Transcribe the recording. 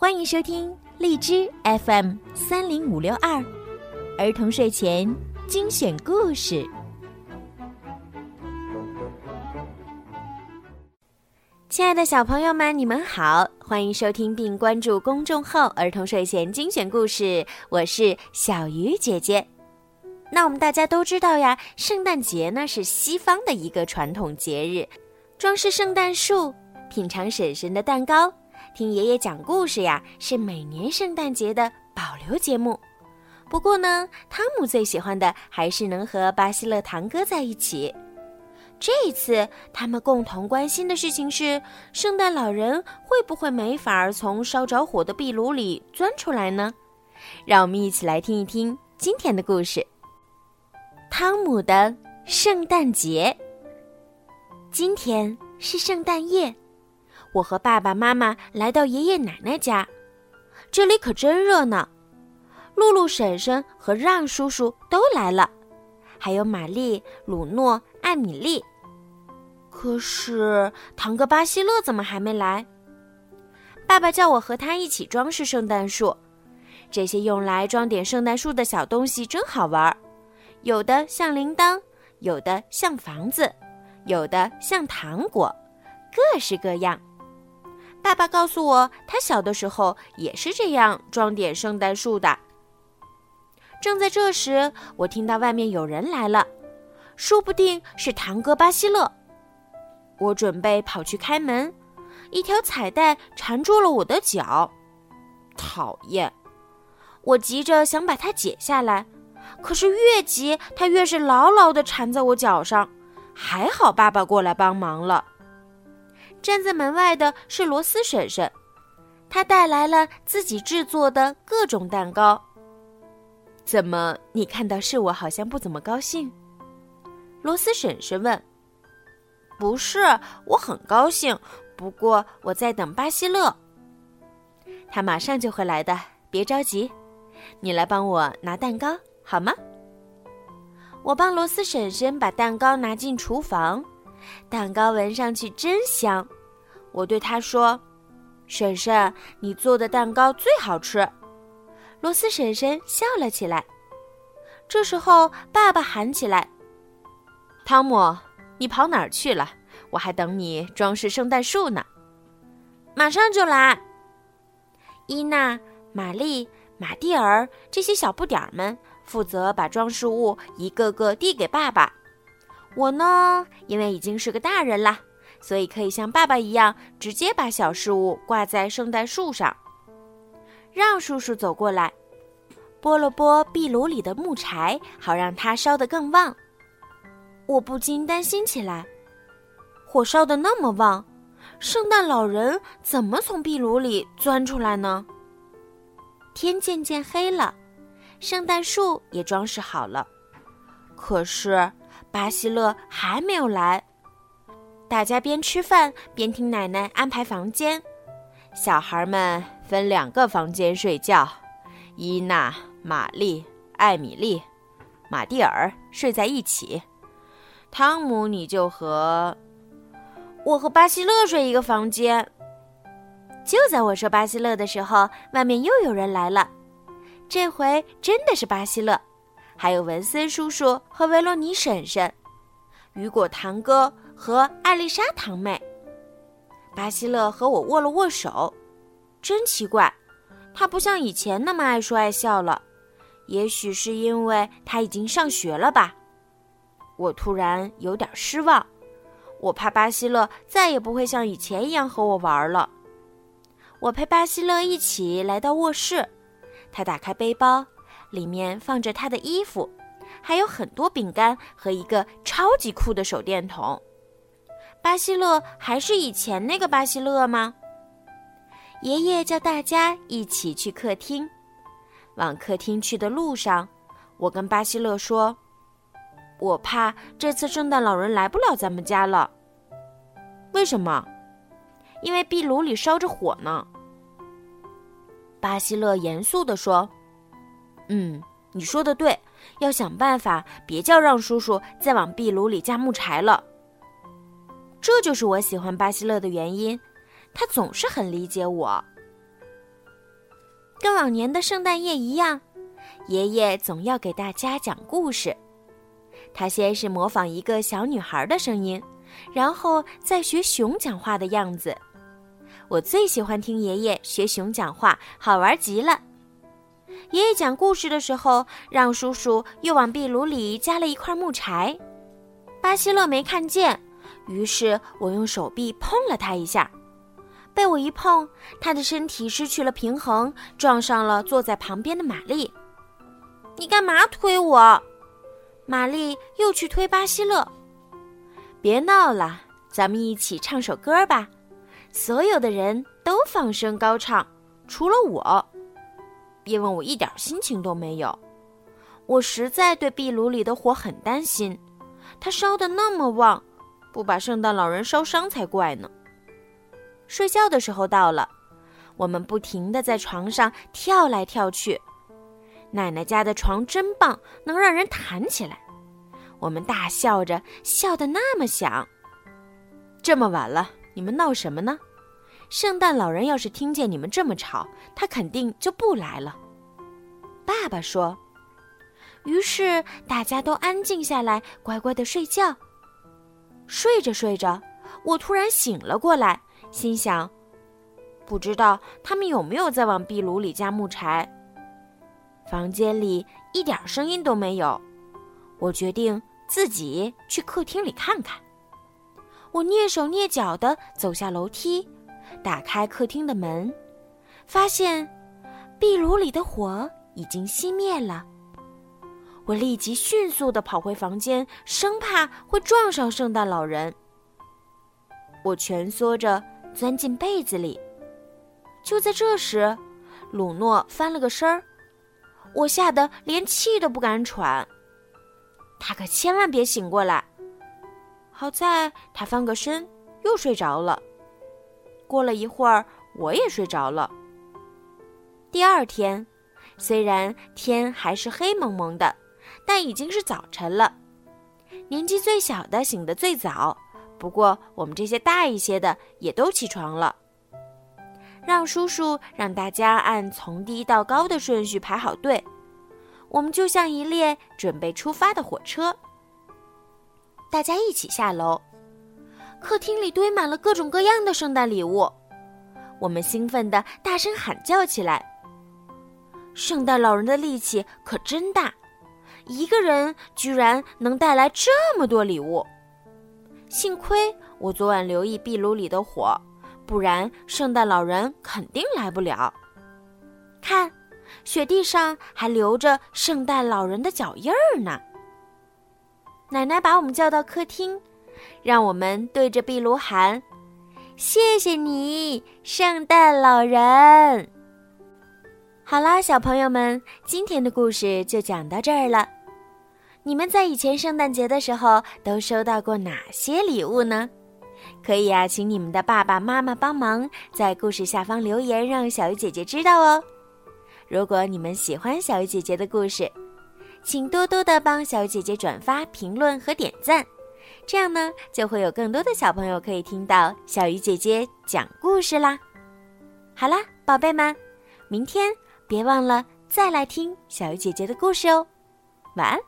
欢迎收听荔枝 FM 三零五六二儿童睡前精选故事。亲爱的小朋友们，你们好，欢迎收听并关注公众号“儿童睡前精选故事”，我是小鱼姐姐。那我们大家都知道呀，圣诞节呢是西方的一个传统节日，装饰圣诞树，品尝婶婶的蛋糕。听爷爷讲故事呀，是每年圣诞节的保留节目。不过呢，汤姆最喜欢的还是能和巴西勒堂哥在一起。这一次，他们共同关心的事情是：圣诞老人会不会没法从烧着火的壁炉里钻出来呢？让我们一起来听一听今天的故事——汤姆的圣诞节。今天是圣诞夜。我和爸爸妈妈来到爷爷奶奶家，这里可真热闹。露露婶婶和让叔叔都来了，还有玛丽、鲁诺、艾米丽。可是堂哥巴西勒怎么还没来？爸爸叫我和他一起装饰圣诞树。这些用来装点圣诞树的小东西真好玩，有的像铃铛，有的像房子，有的像糖果，各式各样。爸爸告诉我，他小的时候也是这样装点圣诞树的。正在这时，我听到外面有人来了，说不定是堂哥巴西勒。我准备跑去开门，一条彩带缠住了我的脚，讨厌！我急着想把它解下来，可是越急，它越是牢牢地缠在我脚上。还好爸爸过来帮忙了。站在门外的是罗斯婶婶，她带来了自己制作的各种蛋糕。怎么，你看到是我，好像不怎么高兴？罗斯婶婶问。不是，我很高兴，不过我在等巴西勒，他马上就会来的，别着急。你来帮我拿蛋糕好吗？我帮罗斯婶婶把蛋糕拿进厨房。蛋糕闻上去真香，我对她说：“婶婶，你做的蛋糕最好吃。”罗斯婶婶笑了起来。这时候，爸爸喊起来：“汤姆，你跑哪儿去了？我还等你装饰圣诞树呢。”马上就来。伊娜、玛丽、马蒂尔这些小不点儿们负责把装饰物一个个递给爸爸。我呢，因为已经是个大人了，所以可以像爸爸一样，直接把小事物挂在圣诞树上。让叔叔走过来，拨了拨壁炉里的木柴，好让它烧得更旺。我不禁担心起来：火烧得那么旺，圣诞老人怎么从壁炉里钻出来呢？天渐渐黑了，圣诞树也装饰好了，可是。巴西勒还没有来，大家边吃饭边听奶奶安排房间。小孩们分两个房间睡觉，伊娜、玛丽、艾米丽、马蒂尔睡在一起。汤姆，你就和我和巴西勒睡一个房间。就在我说巴西勒的时候，外面又有人来了，这回真的是巴西勒。还有文森叔叔和维罗尼婶婶，雨果堂哥和艾丽莎堂妹。巴西勒和我握了握手，真奇怪，他不像以前那么爱说爱笑了。也许是因为他已经上学了吧。我突然有点失望，我怕巴西勒再也不会像以前一样和我玩了。我陪巴西勒一起来到卧室，他打开背包。里面放着他的衣服，还有很多饼干和一个超级酷的手电筒。巴西勒还是以前那个巴西勒吗？爷爷叫大家一起去客厅。往客厅去的路上，我跟巴西勒说：“我怕这次圣诞老人来不了咱们家了。”为什么？因为壁炉里烧着火呢。巴西勒严肃地说。嗯，你说的对，要想办法，别叫让叔叔再往壁炉里加木柴了。这就是我喜欢巴西勒的原因，他总是很理解我。跟往年的圣诞夜一样，爷爷总要给大家讲故事。他先是模仿一个小女孩的声音，然后再学熊讲话的样子。我最喜欢听爷爷学熊讲话，好玩极了。爷爷讲故事的时候，让叔叔又往壁炉里加了一块木柴。巴西勒没看见，于是我用手臂碰了他一下。被我一碰，他的身体失去了平衡，撞上了坐在旁边的玛丽。你干嘛推我？玛丽又去推巴西勒。别闹了，咱们一起唱首歌吧。所有的人都放声高唱，除了我，因为我一点心情都没有。我实在对壁炉里的火很担心，它烧得那么旺，不把圣诞老人烧伤才怪呢。睡觉的时候到了，我们不停地在床上跳来跳去。奶奶家的床真棒，能让人弹起来。我们大笑着，笑得那么响。这么晚了，你们闹什么呢？圣诞老人要是听见你们这么吵，他肯定就不来了。爸爸说。于是大家都安静下来，乖乖的睡觉。睡着睡着，我突然醒了过来。心想，不知道他们有没有在往壁炉里加木柴。房间里一点声音都没有，我决定自己去客厅里看看。我蹑手蹑脚地走下楼梯，打开客厅的门，发现壁炉里的火已经熄灭了。我立即迅速地跑回房间，生怕会撞上圣诞老人。我蜷缩着。钻进被子里，就在这时，鲁诺翻了个身儿，我吓得连气都不敢喘。他可千万别醒过来！好在他翻个身又睡着了。过了一会儿，我也睡着了。第二天，虽然天还是黑蒙蒙的，但已经是早晨了。年纪最小的醒得最早。不过，我们这些大一些的也都起床了。让叔叔让大家按从低到高的顺序排好队，我们就像一列准备出发的火车。大家一起下楼，客厅里堆满了各种各样的圣诞礼物，我们兴奋地大声喊叫起来。圣诞老人的力气可真大，一个人居然能带来这么多礼物。幸亏我昨晚留意壁炉里的火，不然圣诞老人肯定来不了。看，雪地上还留着圣诞老人的脚印儿呢。奶奶把我们叫到客厅，让我们对着壁炉喊：“谢谢你，圣诞老人。”好啦，小朋友们，今天的故事就讲到这儿了。你们在以前圣诞节的时候都收到过哪些礼物呢？可以啊，请你们的爸爸妈妈帮忙在故事下方留言，让小鱼姐姐知道哦。如果你们喜欢小鱼姐姐的故事，请多多的帮小鱼姐姐转发、评论和点赞，这样呢，就会有更多的小朋友可以听到小鱼姐姐讲故事啦。好啦，宝贝们，明天别忘了再来听小鱼姐姐的故事哦。晚安。